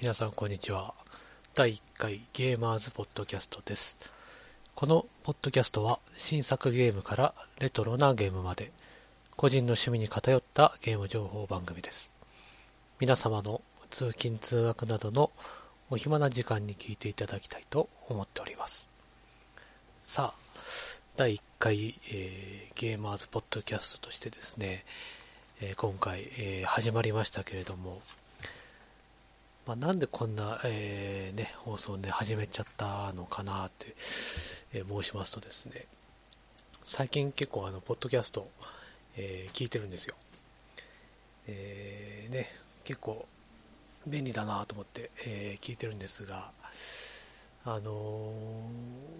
皆さんこんにちは。第1回ゲーマーズポッドキャストです。このポッドキャストは新作ゲームからレトロなゲームまで個人の趣味に偏ったゲーム情報番組です。皆様の通勤通学などのお暇な時間に聞いていただきたいと思っております。さあ、第1回、えーゲーマーズポッドキャストとしてですね、えー今回、えー始まりましたけれども、まあ、なんでこんな、えーね、放送をね、始めちゃったのかなって、えー申しますとですね、最近結構あの、ポッドキャスト、えー聞いてるんですよ。えーね、結構便利だなと思って、え聞いてるんですが、あの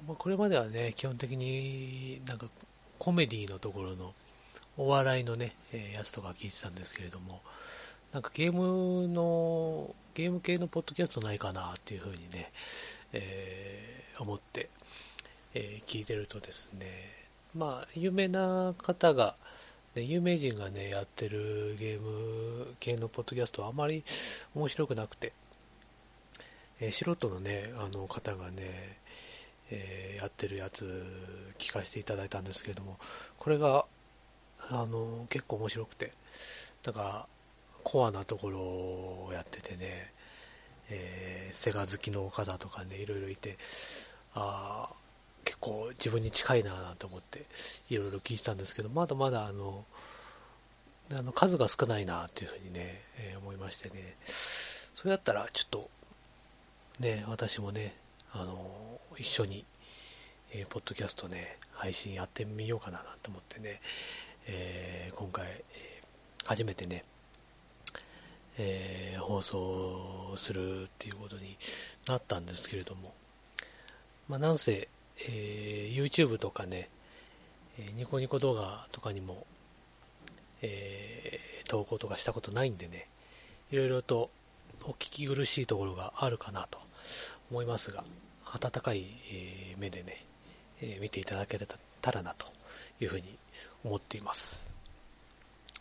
まあ、これまではね、基本的になんかコメディのところのお笑いのね、えやつとか聞いてたんですけれども、なんかゲームの、ゲーム系のポッドキャストないかなっていうふうにね、えー思って、えー聞いてるとですね、まあ、有名な方が、ね、有名人がね、やってるゲーム系のポッドキャストはあまり面白くなくて、えー素人のね、あの方がね、えーやってるやつ聞かせていただいたんですけれども、これが、あの、結構面白くて、なんか、コアなところをやっててね、えーセガ好きの方とかね、いろいろいて、あ結構自分に近いなぁと思って、いろいろ聞いてたんですけど、まだまだあの、あの数が少ないなっていうふうにね、えー思いましてね、それだったらちょっと、ね、私もね、あの、一緒に、えーポッドキャストね、配信やってみようかなと思ってね、えー今回、初めてね、えー放送するっていうことになったんですけれども、まあ、なんせ、えー YouTube とかね、えーニコニコ動画とかにも、えー投稿とかしたことないんでね、いろいろとお聞き苦しいところがあるかなと思いますが、温かい、え目でね、え見ていただけたらなというふうに思っています。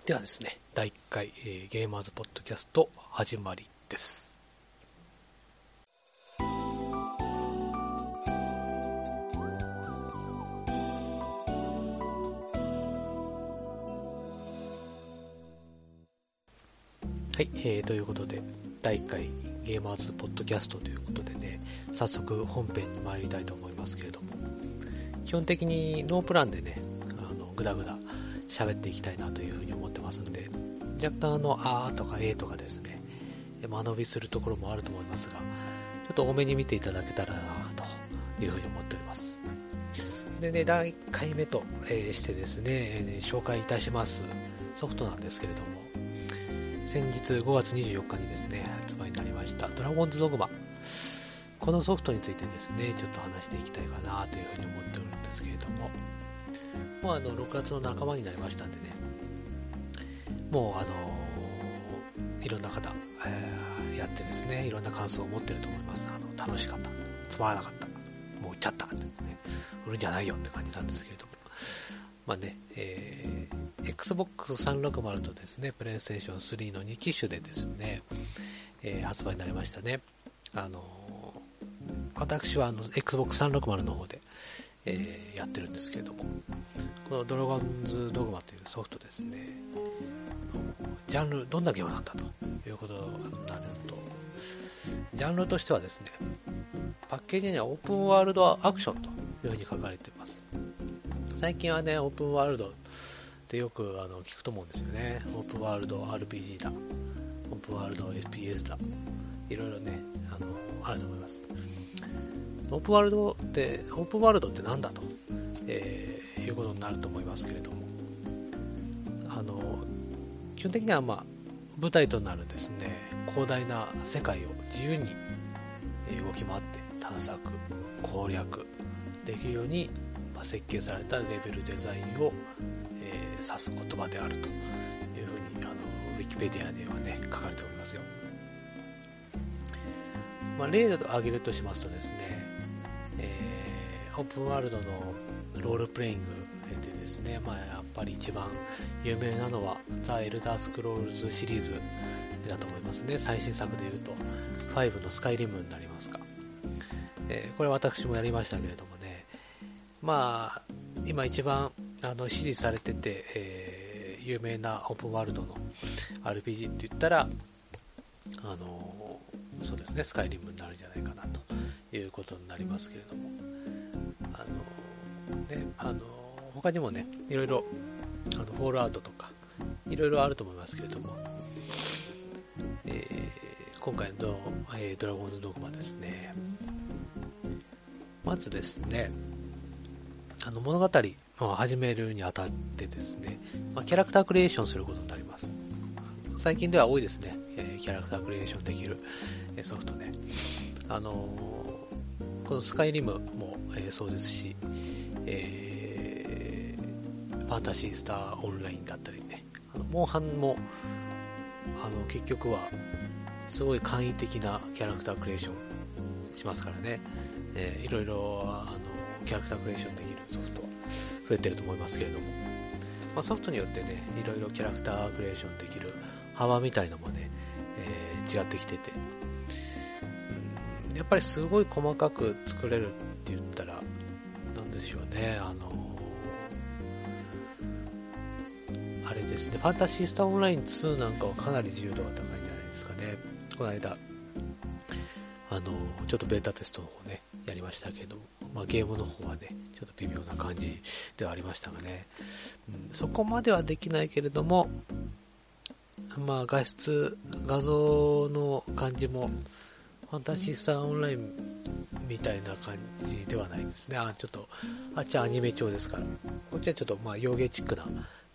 ではですね、第1回、えーゲーマーズポッドキャスト始まりです。はい、えーということで、第1回ゲーマーズポッドキャストということでね、早速本編に参りたいと思いますけれども、基本的にノープランでね、あのぐだぐだ喋っていきたいなというふうに思ってますんで、若干あの、あーとかえとかですね、間延びするところもあると思いますが、ちょっと多めに見ていただけたらなというふうに思っております。でね、第1回目と、えしてですね、紹介いたしますソフトなんですけれども、先日5月24日にですね、発売になりました、ドラゴンズドグマ。このソフトについてですね、ちょっと話していきたいかなというふうに思っておるんですけれども、もうあの、6月の半ばになりましたんでね、もうあのいろんな方、えーやってですね、いろんな感想を持ってると思います。あの、楽しかった、つまらなかった、もう売っちゃった、ね、売るんじゃないよって感じなんですけれども、まあね、えー Xbox 360とですね、PlayStation 3の2機種でですね、えー発売になりましたね。あの私はあの Xbox 360の方で、えーやってるんですけれども、このドラゴンズドグマというソフトですね、ジャンル、どんなゲームなんだということになると、ジャンルとしてはですね、パッケージにはオープンワールドアクションというふうに書かれています。最近はね、オープンワールドってよくあの聞くと思うんですよね。オープンワールド RPG だ、オープンワールド FPS だ、いろいろね、あの、あると思います。オープンワールドって、オープンワールドって何だと、えーいうことになると思いますけれども、あの、基本的にはまあ、舞台となるですね、広大な世界を自由に動き回って探索、攻略できるように、まあ、設計されたレベルデザインを、えー指す言葉であるというふうにあのウィキペディアではね書かれておりますよ、まあ、例を挙げるとしますとですね、オープンワールドのロールプレイングでですね、まあ、やっぱり一番有名なのはザ・エルダースクロールズシリーズだと思いますね。最新作で言うと、5のスカイリムになりますか。えー、これ私もやりましたけれどもね、まあ、今一番あの支持されてて、えー、有名なオープンワールドの RPG って言ったら、あのそうですね、スカイリムになるんじゃないかなということになりますけれども、あのね、あの他にもね、いろいろ、あのフォールアウトとか、いろいろあると思いますけれども、えー、今回の、えー、ドラゴンズドグマですね、まずですね、あの物語を始めるにあたってですね、まあ、キャラクタークリエーションすることになります。最近では多いですね、えー、キャラクタークリエーションできるソフトね。あのー、このスカイリムも、えー、そうですし、えー、ファンタシースターオンラインだったりね、あのモンハンも、あの、結局は、すごい簡易的なキャラクタークリエーションしますからね、えー、いろいろ、あの、キャラクタークリエーションできるソフト増えてると思いますけれども、まあ、ソフトによってね、いろいろキャラクタークリエーションできる幅みたいのもね、えー、違ってきてて、やっぱりすごい細かく作れるって言ったら、なんでしょうね、あのあれですね、ファンタシースターオンライン2なんかはかなり自由度が高いんじゃないですかね。この間、あの、ちょっとベータテストの方ね、やりましたけど、まあ、ゲームの方はね、ちょっと微妙な感じではありましたがね、うん、そこまではできないけれども、まあ、画質、画像の感じも、ファンタシースターオンラインみたいな感じではないですね。あ、ちょっと、あっちはアニメ調ですから。こっちはちょっと、まあ、洋芸チックな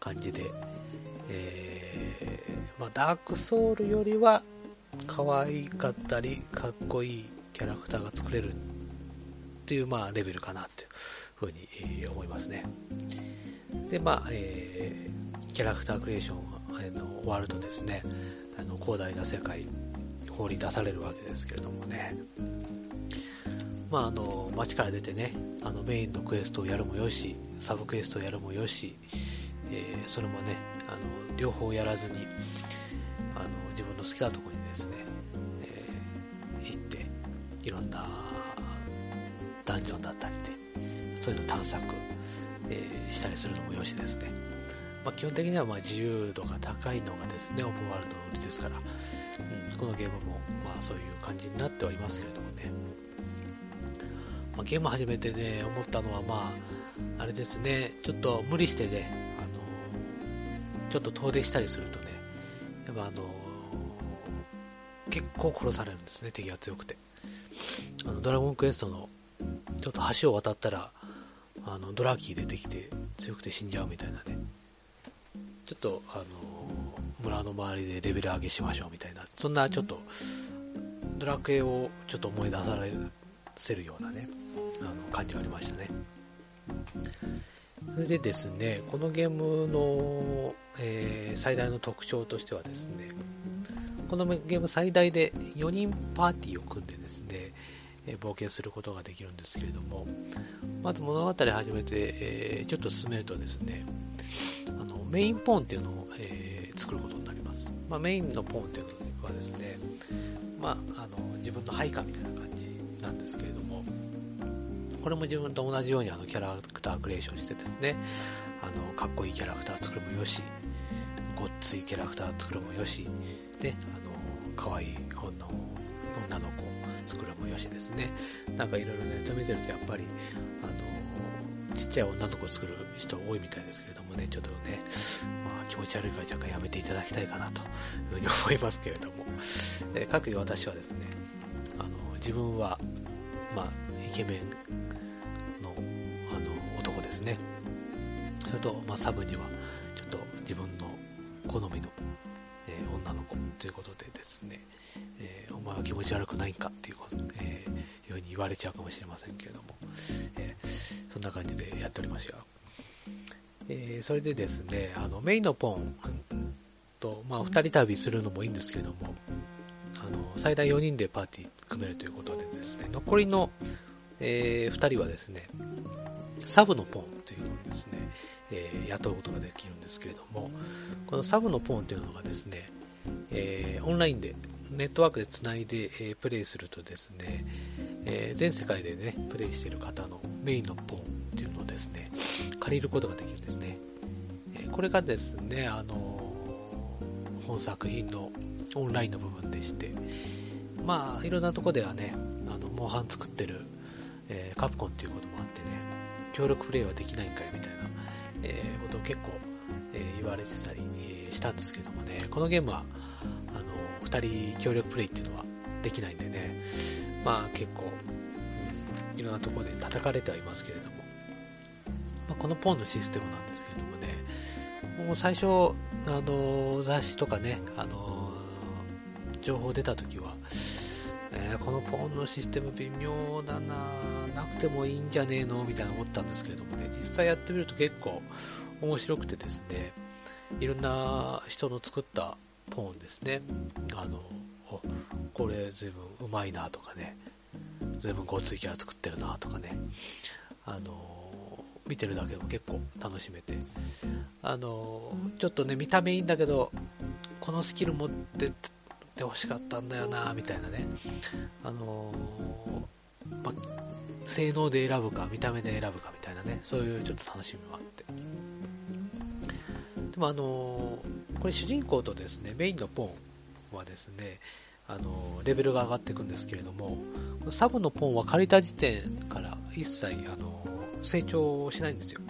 感じで、えー、まあ、ダークソウルよりは、可愛かったり、かっこいいキャラクターが作れるっていう、まあ、レベルかなというふうに、思いますね。で、まあ、えー、キャラクタークリエーションのワールドですね、あの広大な世界放り出されるわけですけれどもね、まあ、あの街から出てねあのメインのクエストをやるもよしサブクエストをやるもよし、えー、それもねあの両方やらずにあの自分の好きなところにですね、えー、行っていろんなダンジョンだったりでそういうの探索、えー、したりするのもよしですね。まあ、基本的にはま自由度が高いのがですね、オープンワールドの売りですから、うん、このゲームもまあそういう感じになってはいますけれどもね、まあ、ゲーム始めてね、思ったのはまあ、あれですね、ちょっと無理してね、あのちょっと遠出したりするとね、やっぱあの結構殺されるんですね、敵が強くて。あのドラゴンクエストのちょっと橋を渡ったら、あのドラキー出てきて強くて死んじゃうみたいなね、ちょっと、あの村の周りでレベル上げしましょうみたいな、そんなちょっと、ドラクエをちょっと思い出されるせるようなね、あの感じがありましたね。それでですね、このゲームの、えー、最大の特徴としてはですね、このゲーム最大で4人パーティーを組んでですね、えー、冒険することができるんですけれども、まず物語始めて、えー、ちょっと進めるとですね、あのメインポーンっていうのを、え、作ることになります。まあ、メインのポーンっていうのはですね、まあ、あの自分の配下みたいな感じなんですけれども、これも自分と同じようにあのキャラクタークリエーションしてですね、あのかっこいいキャラクター作るもよし、ごっついキャラクター作るもよし、で、あの可愛い本の女の子作るもよしですね。なんかいろいろネット見てるとやっぱり、あのちっちゃい女の子作る人多いみたいですけれどもね、ちょっとね、まあ気持ち悪いから若干やめていただきたいかなというふうに思いますけれども、え各位私はですね、あの自分は、まあ、イケメンと、まあ、サブには、ちょっと自分の好みの、えー、女の子ということでですね、えー、お前は気持ち悪くないんかっていうこと、えー、ように言われちゃうかもしれませんけれども、え、そんな感じでやっておりますよ。え、それでですね、あのメインのポンと、まあ、2人旅するのもいいんですけれども、あの最大4人でパーティー組めるということでですね、残りの、え、2人はですね、サブのポンというのをですね、えー、雇うことができるんですけれども、このサブのポーンというのがですね、えー、オンラインで、ネットワークでつないで、えー、プレイするとですね、え、全世界でね、プレイしている方のメインのポーンっていうのをですね、借りることができるんですね。えこれがですね、あの本作品のオンラインの部分でして、まあ、いろんなとこではね、あの、モンハン作ってる、え、カプコンっていうこともあってね、協力プレイはできないんかいみたいな、えー、ことを結構、えー、言われてたり、えー、したんですけどもね、このゲームは、あの、2人協力プレイっていうのはできないんでね、まあ結構、うん、いろんなところで叩かれてはいますけれども、まあ、このポーンのシステムなんですけどもね、もう最初、あの、雑誌とかね、あの、情報出た時は、えー、このポーンのシステム微妙だななくてもいいんじゃねえの？みたいな思ったんですけれどもね、実際やってみると結構面白くてですね、いろんな人の作ったポーンですね、あの、これ随分うまいなとかね、随分ごついキャラ作ってるなとかね、あの、見てるだけでも結構楽しめて、あの、ちょっとね、見た目いいんだけど、このスキル持ってってほしかったんだよなみたいなね、あの、ま、性能で選ぶか見た目で選ぶかみたいなねそういうちょっと楽しみもあって。でもあの、これ主人公とですねメインのポンはですねあの、レベルが上がっていくんですけれどもサブのポンは借りた時点から一切あの成長しないんですよ。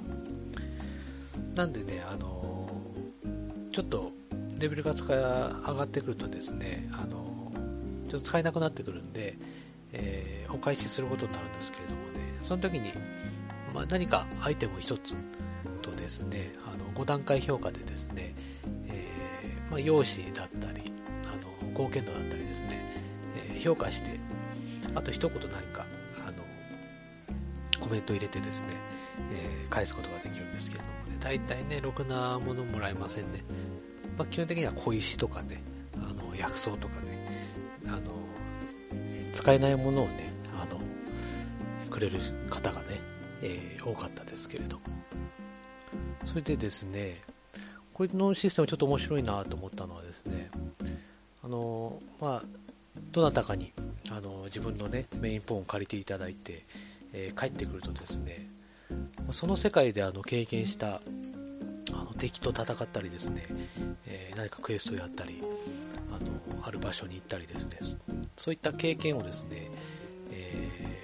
なんでねあのちょっとレベルが使い上がってくるとですね、あの、ちょっと使えなくなってくるんで、えー、お返しすることになるんですけれどもね、その時に、まあ、何かアイテム1つとですね、あの5段階評価でですね、えー、まあ、容姿だったり、あの貢献度だったりですね、えー、評価して、あと一言何か、あの、コメント入れてですね、え、返すことができるんですけれどもね、大体ね、ろくなものもらえませんね。まあ、基本的には小石とかね、あの薬草とかね、使えないものをね、あのくれる方がね、えー、多かったですけれど。それでですね、これのシステムちょっと面白いなと思ったのはですね、あの、まあ、どなたかに、あの、自分のね、メインポーンを借りていただいて、えー、帰ってくるとですね、その世界であの経験したあの敵と戦ったりですね、えー、何かクエストをやったりある場所に行ったりですねそういった経験をですね、え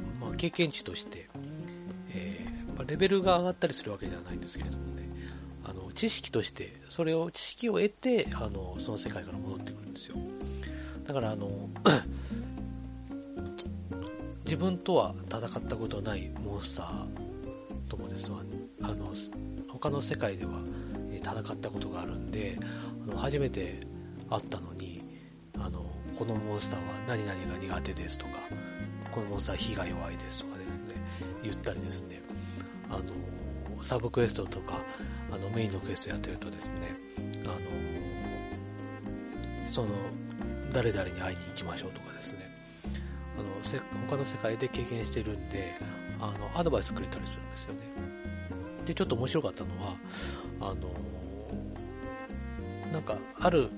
ー、まあ、経験値として、えー、レベルが上がったりするわけではないんですけれどもねあの知識としてそれを知識を得てあのその世界から戻ってくるんですよだからあの自分とは戦ったことないモンスターともですわあの他の世界では戦ったことがあるんであの初めて会ったのにあのこのモンスターは何々が苦手ですとかこのモンスター火が弱いですとかですね言ったりですねあのサブクエストとかあのメインのクエストやってるとですねあのその誰々に会いに行きましょうとかですねあの他の世界で経験してるんであのアドバイスくれたりするんですよね。で、ちょっと面白かったのは、あの、なんか、ある、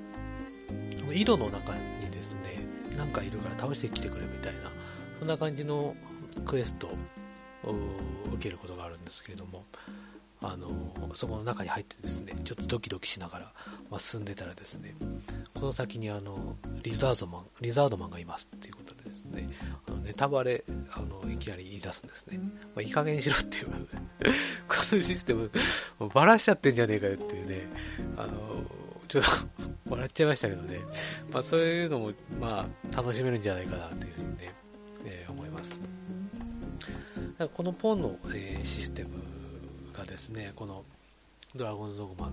の井戸の中にですね、なんかいるから倒してきてくれみたいな、そんな感じのクエストを受けることがあるんですけれども、あの、そこの中に入ってですね、ちょっとドキドキしながら、まあ、進んでたらですね、この先にあの、リザードマン、リザードマンがいますっていうことでですね、あのネタバレ、あの、いきなり言い出すんですね。まあ、いい加減にしろっていう このシステム、バラしちゃってんじゃねえかよっていうね、あの、ちょっと笑っちゃいましたけどね、まあそういうのも、まあ楽しめるんじゃないかなっていうふうにね、えー、思います。このポンの、えー、システムがですね、このドラゴンズドグマの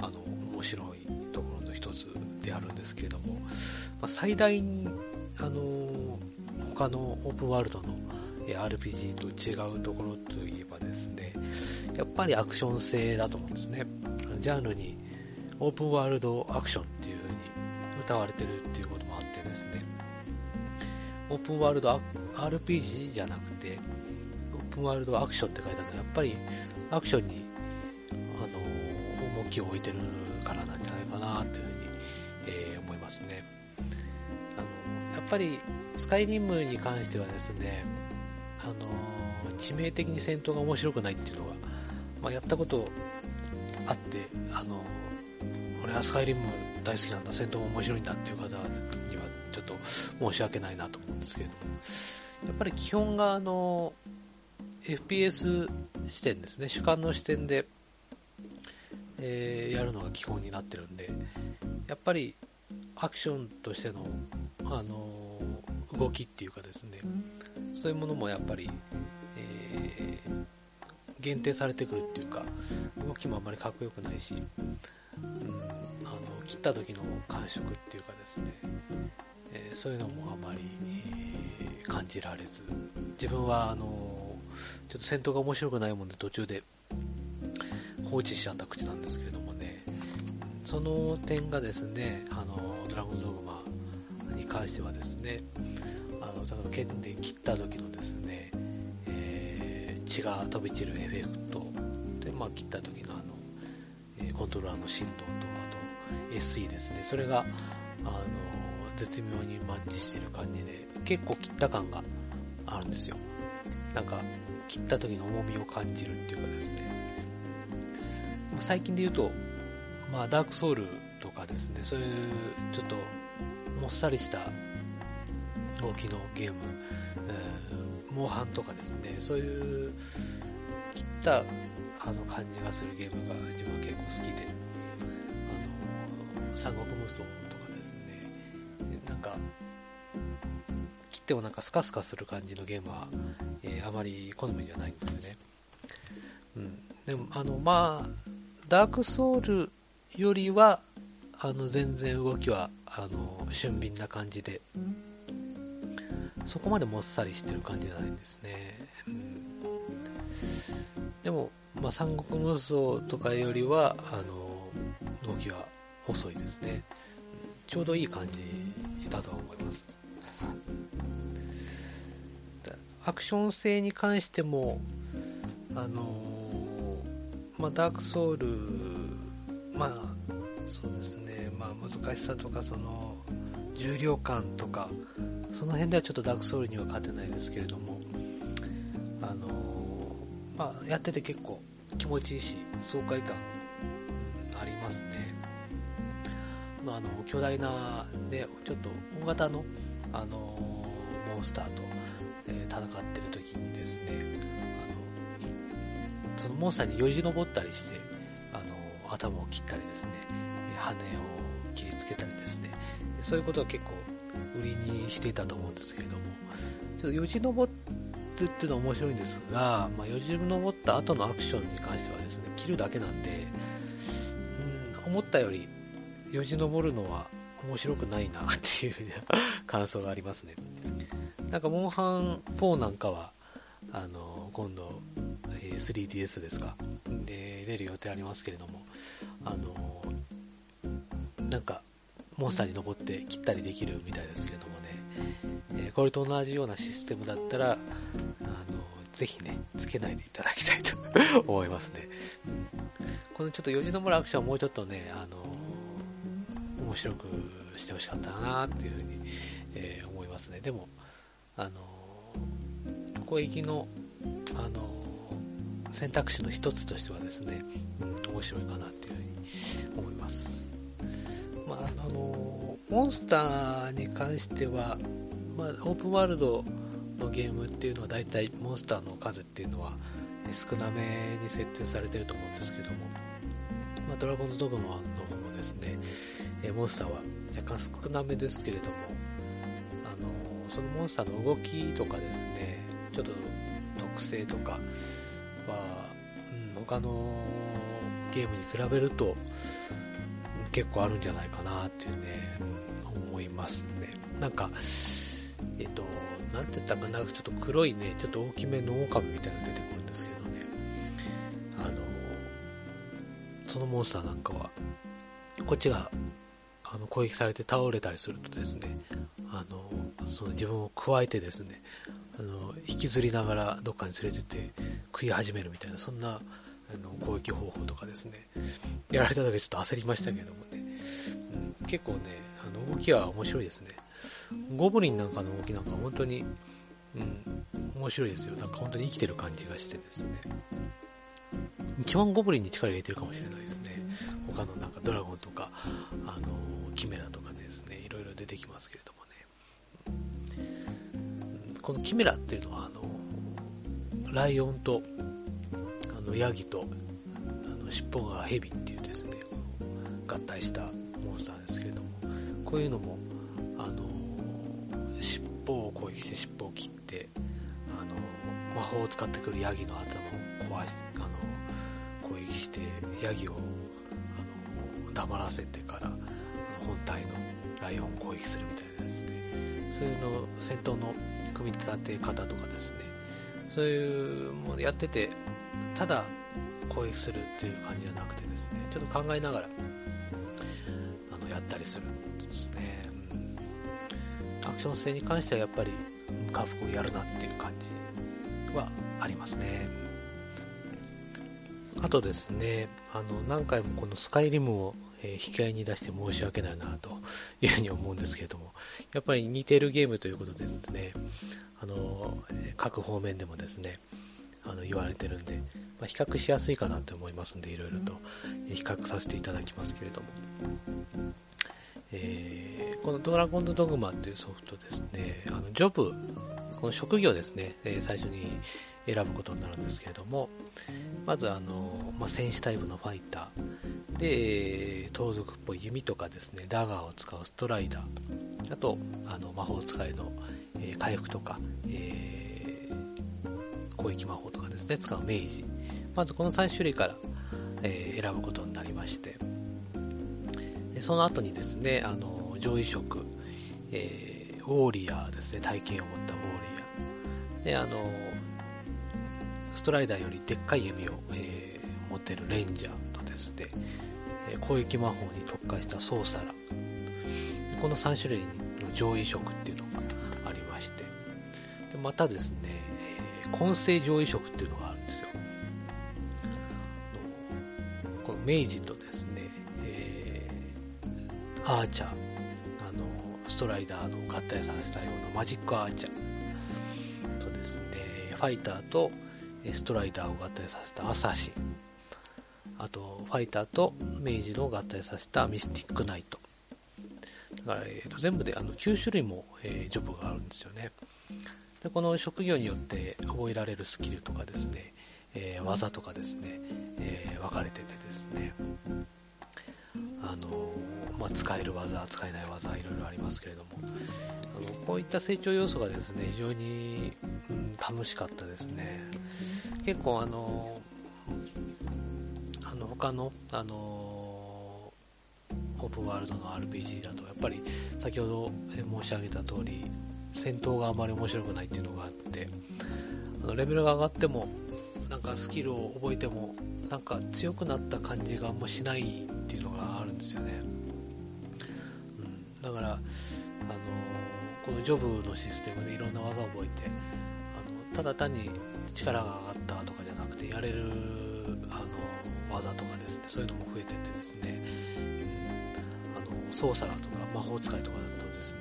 あの面白いところの一つであるんですけれども、まあ、最大に、あの他のオープンワールドの RPG と違うところといえばですね、やっぱりアクション性だと思うんですね。ジャンルにオープンワールドアクションっていう風に歌われてるっていうこともあってですね、オープンワールド RPG じゃなくて、オープンワールドアクションって書いてあるのは、やっぱりアクションに、あの、重きを置いてるからなんじゃないかなというふうに、えー、思いますね。あのやっぱりスカイリムに関してはですねあの致命的に戦闘が面白くないっていうのが、まあ、やったことあってあの俺はスカイリム大好きなんだ戦闘も面白いんだっていう方にはちょっと申し訳ないなと思うんですけれど。もやっぱり基本があの FPS 視点ですね。主観の視点で、えー、やるのが基本になってるんで。やっぱりアクションとしての、あのー、動きっていうかですね。そういうものもやっぱり、えー、限定されてくるっていうか動きもあまりかっこよくないし、うん、あの切った時の感触っていうかですね、えー、そういうのもあまり、えー、感じられず。自分はあのちょっと戦闘が面白くないもんで途中で放置しちゃった口なんですけれどもね。その点がですねあのドラゴンドグマに関してはですねあの例えば剣で切った時のですね、えー、血が飛び散るエフェクトで、まあ、切った時の、コントローラーの振動とあと SE ですね。それがあの絶妙にマッチしてる感じで結構切った感があるんですよ。なんか切った時の重みを感じるっていうかですね。最近で言うと、まあ、ダークソウルとかですね。そういうちょっともっさりした動きのゲーム、えー、モンハンとかですね。そういう切ったあの感じがするゲームが自分は結構好きであの三国無双とかですねなんか切ってもなんかスカスカする感じのゲームはえー、あまり好みじゃないんですよね。うん。でも、あの、まあ、ダークソウルよりは、あの、全然動きは、あの、俊敏な感じで、そこまでもっさりしてる感じじゃないんですね。うん。でも、まあ、三国無双とかよりは、あの、動きは遅いですね。ちょうどいい感じだと思います。アクション性に関しても、あの、まあ、ダークソウル、まあ、そうですね、まあ、難しさとか、その、重量感とか、その辺ではちょっとダークソウルには勝てないですけれども、やってて結構気持ちいいし、爽快感ありますね。あの、巨大な、ね、ちょっと大型の、あのモンスターと、え戦ってる時にですね、あの、そのモンスターによじ登ったりして、あの、頭を切ったりですね、羽を切りつけたりですね、そういうことは結構売りにしていたと思うんですけれども、ちょっとよじ登るっていうのは面白いんですが、まあ、よじ登った後のアクションに関してはですね、切るだけなんで、うん、思ったよりよじ登るのは面白くないなっていう感想がありますね。なんか、モンハン4なんかは、あの、今度、え、3DS ですか、で、出る予定ありますけれども、あの、なんか、モンスターに登って切ったりできるみたいですけれどもね、えー、これと同じようなシステムだったら、あの、ぜひね、つけないでいただきたいと 思いますね。このちょっと4時の村アクションはもうちょっとね、あの、面白くしてほしかったなっていうふうに、えー、思いますね。でも、あの攻撃の、あの選択肢の一つとしてはですね、うん、面白いかなっていうふうに思います。まあ、あのモンスターに関しては、まあ、オープンワールドのゲームっていうのは大体モンスターの数っていうのは少なめに設定されてると思うんですけども、まあ、ドラゴンズドグマの方もですね、モンスターは若干少なめですけれども、あのそのモンスターの動きとかですね、ちょっと特性とかは、うん、他のゲームに比べると結構あるんじゃないかなっていうね、思いますね。なんか、えっと、なんて言ったかな、ちょっと黒いね、ちょっと大きめの狼みたいなの出てくるんですけどね、あの、そのモンスターなんかは、こっちがあの攻撃されて倒れたりするとですね、あのその自分を加えてですねあの引きずりながらどっかに連れてって食い始めるみたいなそんなあの攻撃方法とかですね、やられた時ちょっと焦りましたけどもね、うん、結構ね、あの動きは面白いですね。ゴブリンなんかの動きなんか本当に、うん、面白いですよ。なんか本当に生きてる感じがしてですね。一番ゴブリンに力入れてるかもしれないですね。他のなんかドラゴンとか、あの、キメラとかですね、いろいろ出てきますけれどもね。このキメラっていうのは、あの、ライオンと、あの、ヤギと、あの、尻尾がヘビっていうですね、合体したモンスターですけれども、こういうのも、あの、尻尾を攻撃して尻尾を切って、あの、魔法を使ってくるヤギの頭を壊し、あの、攻撃して、ヤギを、あの、黙らせてから、本体のライオンを攻撃するみたいなですね、そういうの、戦闘の組み立て方とかですね、そういうものやってて、ただ攻撃するっていう感じじゃなくてですね、ちょっと考えながら、あの、やったりするんですね。アクション性に関してはやっぱり、カフコやるなっていう感じはありますね。あとですね、あの、何回もこのスカイリムを、え、引き合いに出して申し訳ないなというふうに思うんですけれども、やっぱり似てるゲームということですね、あの、各方面でもですね、あの言われてるんで、まあ、比較しやすいかなと思いますんで、いろいろと比較させていただきますけれども、えー、このドラゴンズドグマっていうソフトですね、あのジョブ、この職業ですね、えー、最初に選ぶことになるんですけれども、まずあの、まあ、戦士タイプのファイター、で、盗賊っぽい弓とかですね、ダガーを使うストライダー、あと、あの魔法使いの、えー、回復とか、え、攻撃魔法とかですね、使う明治。まずこの3種類から、え、選ぶことになりまして、その後にですね、あの上位色、えー、ウォーリアーですね、体験を持ったウォーリアー。で、あのストライダーよりでっかい弓を、えー、持ってるレンジャーとですね、攻撃魔法に特化したソーサラ。この3種類の上位色っていうのがありまして、でまたですね、え、混成上位色っていうのがあるんですよ。この明治とですね、えー、アーチャー、あの、ストライダーの合体させたようなマジックアーチャー。とですね、ファイターとストライダーを合体させたアサシ。ン、あと、ファイターと明治の合体させたミスティックナイト。だから、えー、と全部であの9種類も、えー、ジョブがあるんですよね。でこの職業によって覚えられるスキルとかですね、えー、技とかですね、えー、分かれててですね、あのまあ、使える技、使えない技、いろいろありますけれども、あのこういった成長要素がですね、非常に、うん、楽しかったですね。結構あの、あの他の、あのオープンワールドの RPG だと、やっぱり先ほど申し上げた通り、戦闘があまり面白くないっていうのがあって、あのレベルが上がっても、なんかスキルを覚えても、なんか強くなった感じがあんましないですよね。うん、だから、あのこのジョブのシステムでいろんな技を覚えて、あのただ単に力が上がったとかじゃなくて、やれるあの技とかですね、そういうのも増えてってですね、うん、あのソーサラーとか魔法使いとかだとですね、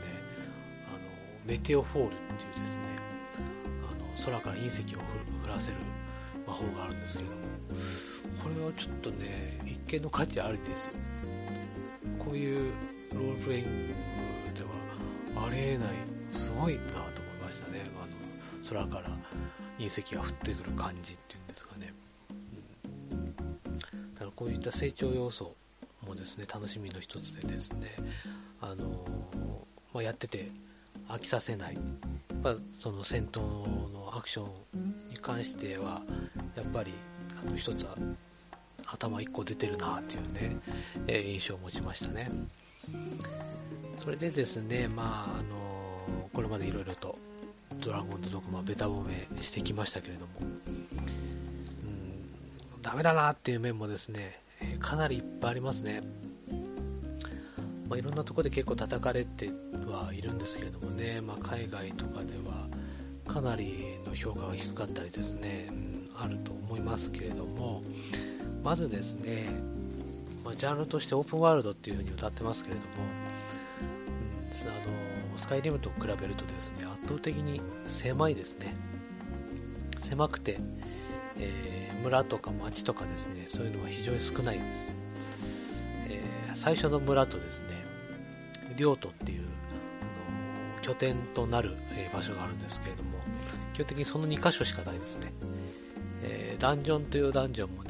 あのメテオフォールっていうですね、あの空から隕石を降らせる魔法があるんですけれども、これはちょっとね、一見の価値ありですよ。こういうロールプレイングではありえない、すごいなと思いましたね。あの空から隕石が降ってくる感じっていうんですかね。うん、だからこういった成長要素もですね、楽しみの一つでですね、あのまあ、やってて飽きさせない、まあ、その戦闘のアクションに関しては、やっぱりあの一つは頭一個出てるなっていうね、え、印象を持ちましたね。それでですね、まあ、あのこれまでいろいろとドラゴンズドグマベタ褒めしてきましたけれども、うん、ダメだなっていう面もですね、え、かなりいっぱいありますね。まあ、いろんなところで結構叩かれてはいるんですけれどもね、まあ、海外とかではかなりの評価が低かったりですね、うん、あると思いますけれども、まずですね、まあ、ジャンルとしてオープンワールドっていうふうに歌ってますけれども、うん、あのスカイリムと比べるとですね、圧倒的に狭いですね。狭くて、えー、村とか町とかですね、そういうのは非常に少ないです。えー、最初の村とですね、領土っていう拠点となる、え場所があるんですけれども、基本的にその2箇所しかないですね。えー、ダンジョンというダンジョンも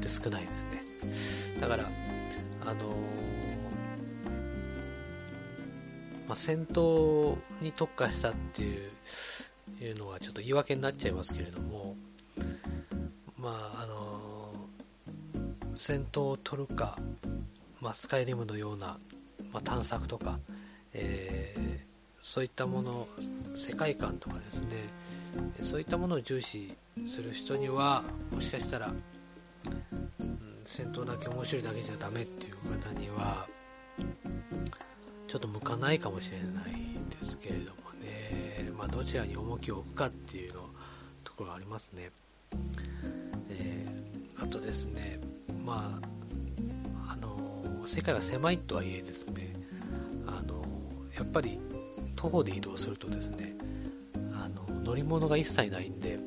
ですね、えー、白紙って少ないですね。だから、あのー、まあ、戦闘に特化したっていういうのがちょっと言い訳になっちゃいますけれども、まあ、あのー、戦闘を取るか、まあ、スカイリムのような、まあ、探索とか、えー、そういったもの、世界観とかですね、そういったものを重視する人には、もしかしたら、うん、戦闘だけ面白いだけじゃダメっていう方には、ちょっと向かないかもしれないですけれどもね、まあ、どちらに重きを置くかっていうのところがありますね。えー、あとですね、まあ、あの世界が狭いとはいえですね、あのやっぱり徒歩で移動するとですね、あの乗り物が一切ないんで、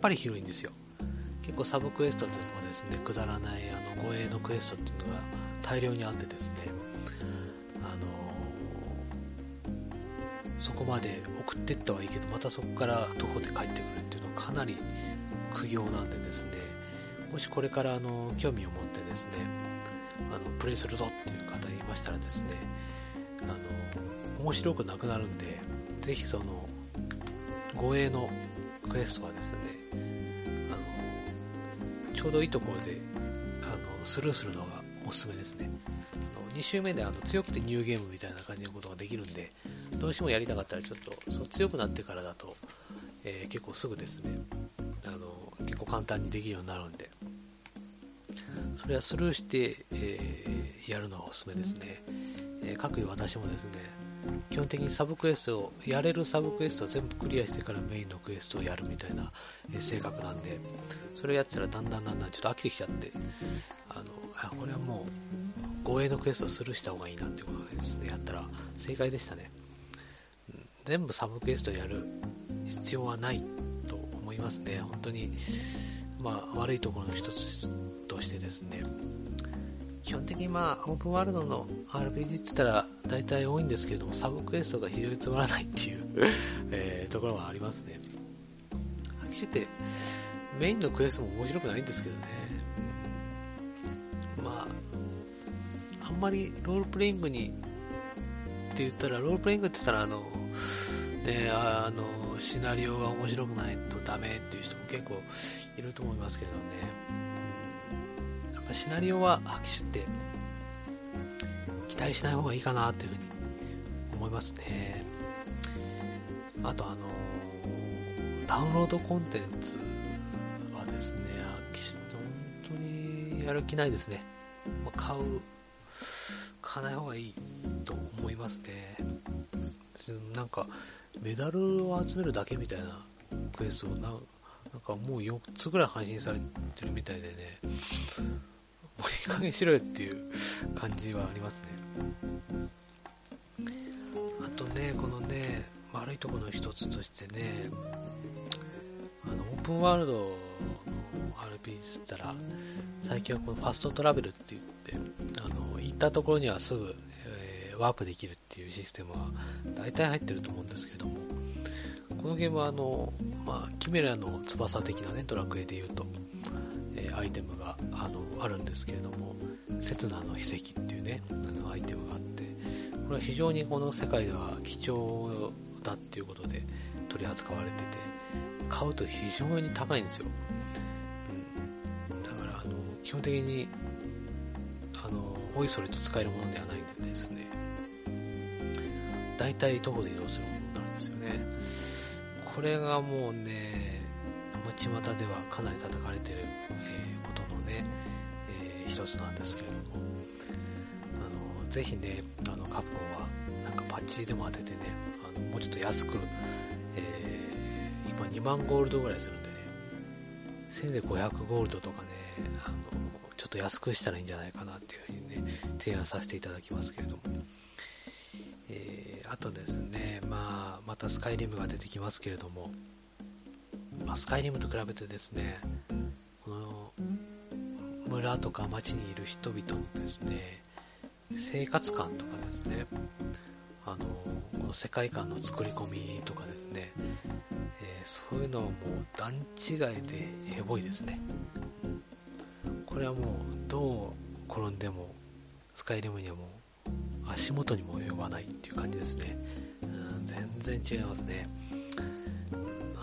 ぱり広いんですよ。結構サブクエストでもですね、くだらないあの護衛のクエストっていうのが大量にあってですね、あのそこまで送っていったはいいけど、またそこから徒歩で帰ってくるっていうのはかなり苦行なんでですね、もしこれからあの興味を持ってですね、あのプレイするぞっていう方いましたらですね、あの面白くなくなるんで、ぜひその護衛のクエストはですね、ちょうどいいところであのスルーするのがおすすめですね。その2周目であの強くてニューゲームみたいな感じのことができるんで、どうしてもやりたかったらちょっとそう強くなってからだと、えー、結構すぐですね、あの結構簡単にできるようになるんで、それはスルーして、えー、やるのがおすすめですね。えー、各位私もですね、基本的にサブクエストを、やれるサブクエストを全部クリアしてからメインのクエストをやるみたいな、え性格なんで、それをやってたらだんだんだんだんちょっと飽きてきちゃって、あの、あこれはもう、護衛のクエストをスルーした方がいいなってことですね、やったら正解でしたね。うん、全部サブクエストやる必要はないと思いますね。本当に、まあ、悪いところの一つとしてですね、基本的にまあ、オープンワールドの RPG って言ったら大体多いんですけれども、サブクエストが非常につまらないっていう えー、ところはありますね。はっきり言って、メインのクエストも面白くないんですけどね。まあ、あんまりロールプレイングにって言ったら、ロールプレイングって言ったら、あの、ね、あの、シナリオが面白くないとダメっていう人も結構いると思いますけどね。シナリオは拍手って期待しない方がいいかなというふうに思いますね。あとあのダウンロードコンテンツはですね、拍手本当にやる気ないですね。ま、買う、買わない方がいいと思いますね。なんか、メダルを集めるだけみたいなクエストな、なんかもう4つぐらい配信されてるみたいでね、もういい加減しろよっていう感じはありますね。あとね、このね、悪いところの一つとしてね、あの、オープンワールドの RPG って言ったら、最近はこのファストトラベルって言って、あの、行ったところにはすぐ、えー、ワープできるっていうシステムは大体入ってると思うんですけれども、このゲームはあの、まあ、キメラの翼的なね、ドラクエで言うと、えー、アイテムがあのあるんですけれども、刹那の秘跡っていうね、あのアイテムがあって、これは非常にこの世界では貴重だっていうことで取り扱われてて、買うと非常に高いんですよ。うん、だから、あの、基本的に、あの、おいそれと使えるものではないんでですね、大体徒歩で移動するものになるんですよね。これがもうね、巷ではかなり叩かれてる、え、ことのね、えー、一つなんですけれども、あの、ぜひね、あの、カプコンは、なんかパッチでも当ててね、あのもうちょっと安く、えまあ、2万ゴールドぐらいするんでね、せいぜい500ゴールドとかね、あの、ちょっと安くしたらいいんじゃないかなっていうふうにね、提案させていただきますけれども。えー、あとですね、まあ、またスカイリムが出てきますけれども、あ、スカイリムと比べてですね、この村とか町にいる人々のですね、生活感とかですね、あの、この世界観の作り込みとかですね、えー、そういうのはもう段違いでヘボいですね。これはもうどう転んでもスカイリムにはもう足元にも及ばないっていう感じですね。うん、全然違いますね。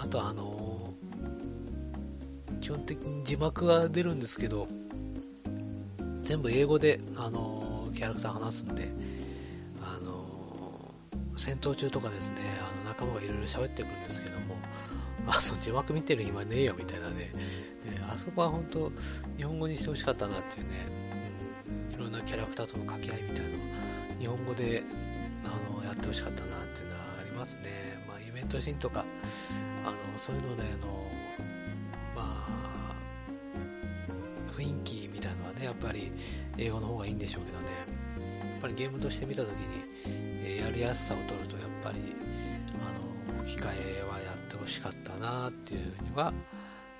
あとあのー、基本的に字幕が出るんですけど、全部英語で、あのー、キャラクター話すんで、あのー、戦闘中とかですね、あの仲間がいろいろ喋ってくるんですけども、あの字幕見てる暇ねえよみたいなね、あそこは本当、日本語にしてほしかったなっていうね、いろんなキャラクターとの掛け合いみたいなの日本語であのやってほしかったなっていうのはありますね。まあ、イベントシーンとか、あのそういうのであの、ぱり英語の方がいいんでしょうけどね、やっぱりゲームとして見たときに、えやりやすさを取ると、やっぱり、あの、機械はやってほしかったなっていうふうには、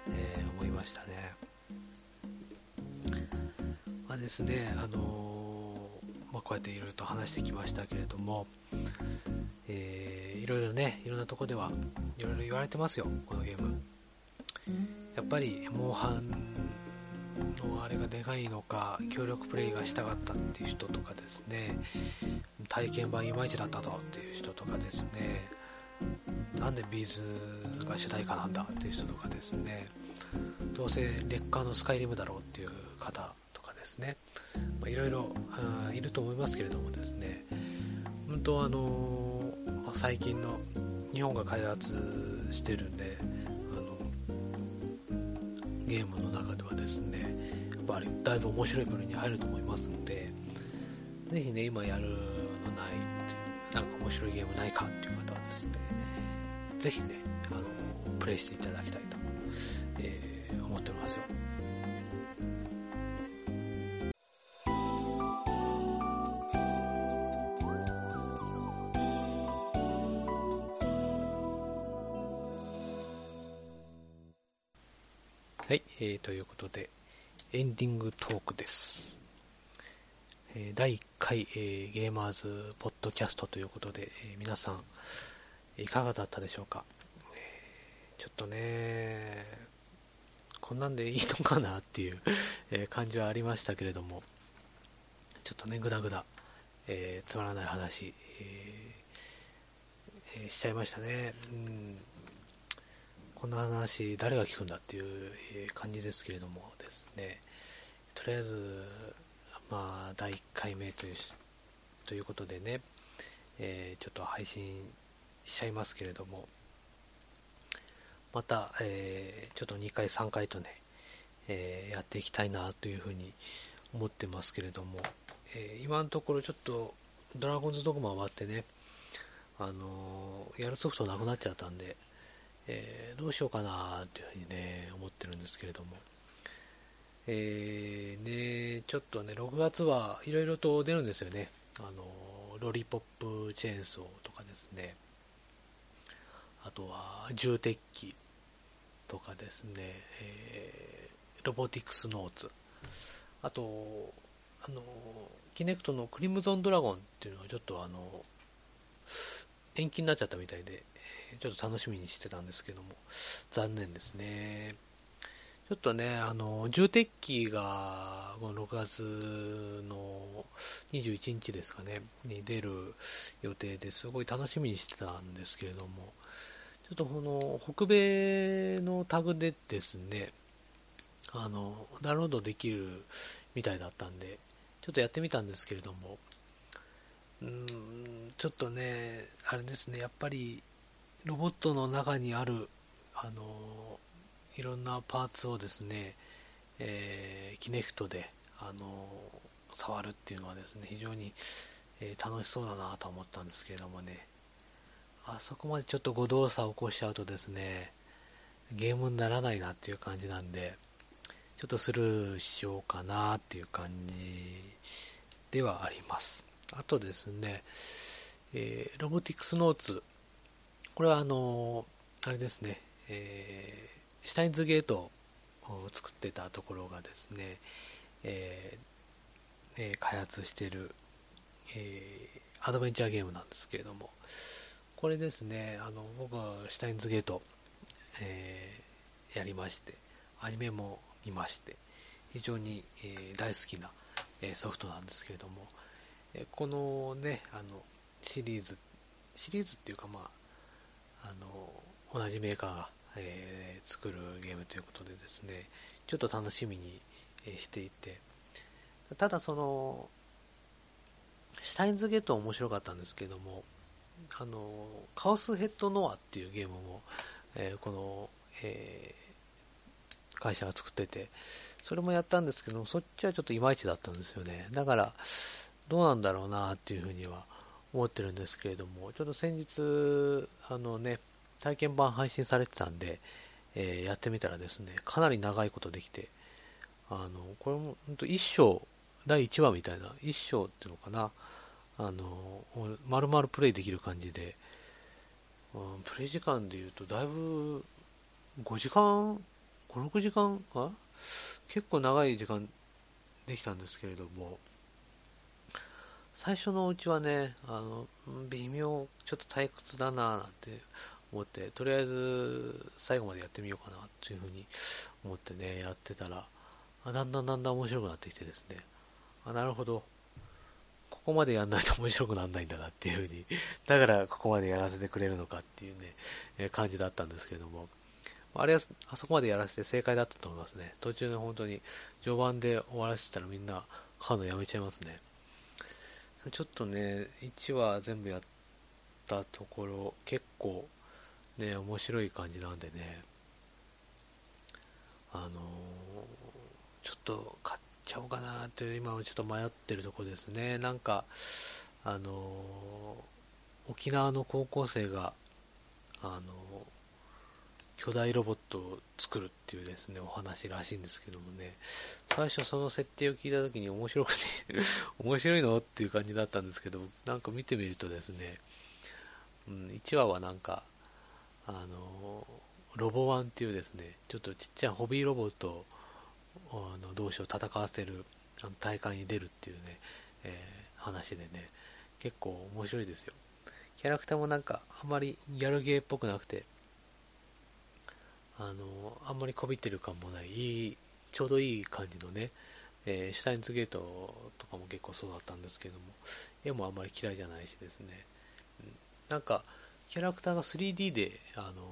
えー、思いましたね。まあですね、あのまあ、こうやっていろいろと話してきましたけれども、えー、いろいろね、いろんなとこではいろいろ言われてますよ、このゲーム。やっぱり、モンハンのあれがでかいのか、協力プレイがしたかったっていう人とかですね、体験版いまいちだったぞっていう人とかですね、なんでビーズが主題歌なんだっていう人とかですね、どうせ劣化のスカイリムだろうっていう方とかですね、いろいろいると思いますけれどもですね、本当あのー、最近の日本が開発してるんで、ゲームの中ではですね、やっぱりだいぶ面白い部類に入ると思いますので、ぜひね、今やるのないっていう、なんか面白いゲームないかっていう方はですね、ぜひね、あの、プレイしていただきたい。ということで、エンディングトークです。えー、第1回、えー、ゲーマーズポッドキャストということで、えー、皆さん、いかがだったでしょうか、えー、ちょっとね、こんなんでいいのかなっていうえ感じはありましたけれども、ちょっとね、ぐだぐだ、え、つまらない話、えー、しちゃいましたね。うんこんな話、誰が聞くんだっていう感じですけれどもですね、とりあえず、まあ、第1回目というということでね、えー、ちょっと配信しちゃいますけれども、また、えー、ちょっと2回、3回とね、えー、やっていきたいなというふうに思ってますけれども、え、今のところちょっとドラゴンズドグマ終わってね、あのやるソフトなくなっちゃったんで、えどうしようかなというふうにね、思ってるんですけれども、えー、ね、ちょっとね、6月はいろいろと出るんですよね。あのロリポップチェーンソーとかですね。あとは重鉄器とかですね、えー、ロボティクスノーツ、あと、あの、キネクトのクリムゾンドラゴンっていうのはちょっとあの、延期になっちゃったみたいで、ちょっと楽しみにしてたんですけども、残念ですね。ちょっとね、あの、重鉄器が、この6月の21日ですかね、に出る予定です。ごい楽しみにしてたんですけれども、ちょっとこの北米のタグでですね、あの、ダウンロードできるみたいだったんで、ちょっとやってみたんですけれども、うーん、ちょっとね、あれですね、やっぱり、ロボットの中にある、あの、いろんなパーツをですね、えー、キネクトで、あの、触るっていうのはですね、非常に、えー、楽しそうだなと思ったんですけれどもね、あそこまでちょっと誤動作を起こしちゃうとですね、ゲームにならないなっていう感じなんで、ちょっとスルーしようかなっていう感じではあります。あとですね、えー、ロボティクスノーツ。これはあの、あれですね、えー、シュタインズゲートを作ってたところがですね、えーえー、開発している、えー、アドベンチャーゲームなんですけれども、これですね、あの僕はシュタインズゲート、えー、やりまして、アニメも見まして、非常に、えー、大好きな、えー、ソフトなんですけれども、えー、このね、あの、シリーズ、シリーズっていうかまあ、あの、同じメーカーが、えー、作るゲームということでですね、ちょっと楽しみに、していて、ただその、シュタインズゲート面白かったんですけども、あの、カオスヘッドノアっていうゲームも、えー、この、えー、会社が作ってて、それもやったんですけど、そっちはちょっといまいちだったんですよね。だから、どうなんだろうなっていうふうには思ってるんですけれども、ちょっと先日、あのね、体験版配信されてたんで、えー、やってみたらですね、かなり長いことできて、あの、これも、ほんと一章、第1話みたいな、一章っていうのかな、あの、丸々プレイできる感じで、うん、プレイ時間で言うと、だいぶ、5時間、5、6時間か？結構長い時間できたんですけれども、最初のうちはね、あの、微妙、ちょっと退屈だななんて思って、とりあえず最後までやってみようかなというふうに思ってね、やってたら、だんだんだんだん面白くなってきてですね、あ、なるほど、ここまでやんないと面白くならないんだなっていうふうに、だからここまでやらせてくれるのかっていうね、え感じだったんですけども、あれは、あそこまでやらせて正解だったと思いますね。途中で本当に序盤で終わらせたらみんな買うのやめちゃいますね。ちょっとね、1話全部やったところ、結構ね、面白い感じなんでね、あのー、ちょっと買っちゃおうかなって今はちょっと迷ってるとこですね。なんか、あのー、沖縄の高校生が、あのー、巨大ロボットを作るっていうですね、お話らしいんですけどもね、最初その設定を聞いた時に面白くて 面白いのっていう感じだったんですけど、なんか見てみるとですね、うん、1話はなんか、あの、ロボワンっていうですね、ちょっとちっちゃいホビーロボットあの同士を戦わせる大会に出るっていうね、えー、話でね、結構面白いですよ。キャラクターもなんか、あんまりギャルゲーっぽくなくて、あの、あんまりこびてる感もない、いい、ちょうどいい感じのね、えー、シュタインズゲートとかも結構そうだったんですけども、絵もあんまり嫌いじゃないしですね、なんか、キャラクターが 3D で、あの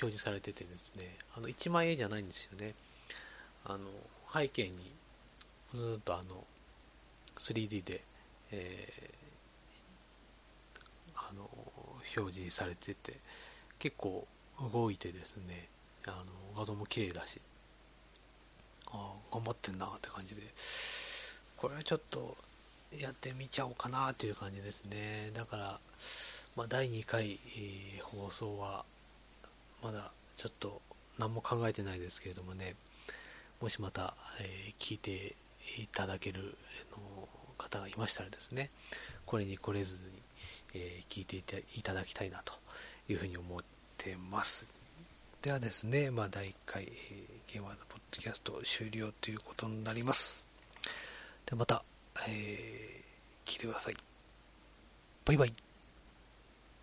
表示されててですね、あの、1枚絵じゃないんですよね。あの背景にずっとあの 3D で、えー、あの表示されてて結構動いてですねあの画像も綺麗だしああ頑張ってんなって感じでこれはちょっとやってみちゃおうかなという感じですね。だから、まあ、第2回、えー、放送はまだちょっと何も考えてないですけれどもねもしまた、えー、聞いていただけるの方がいましたらですね、これに来れずに、えー、聞いていただきたいなというふうに思っててます。ではですね、まあ、第1回、えー、ゲーマーズポッドキャスト終了ということになります。ではまた、えー、聞いてください。バイバイ。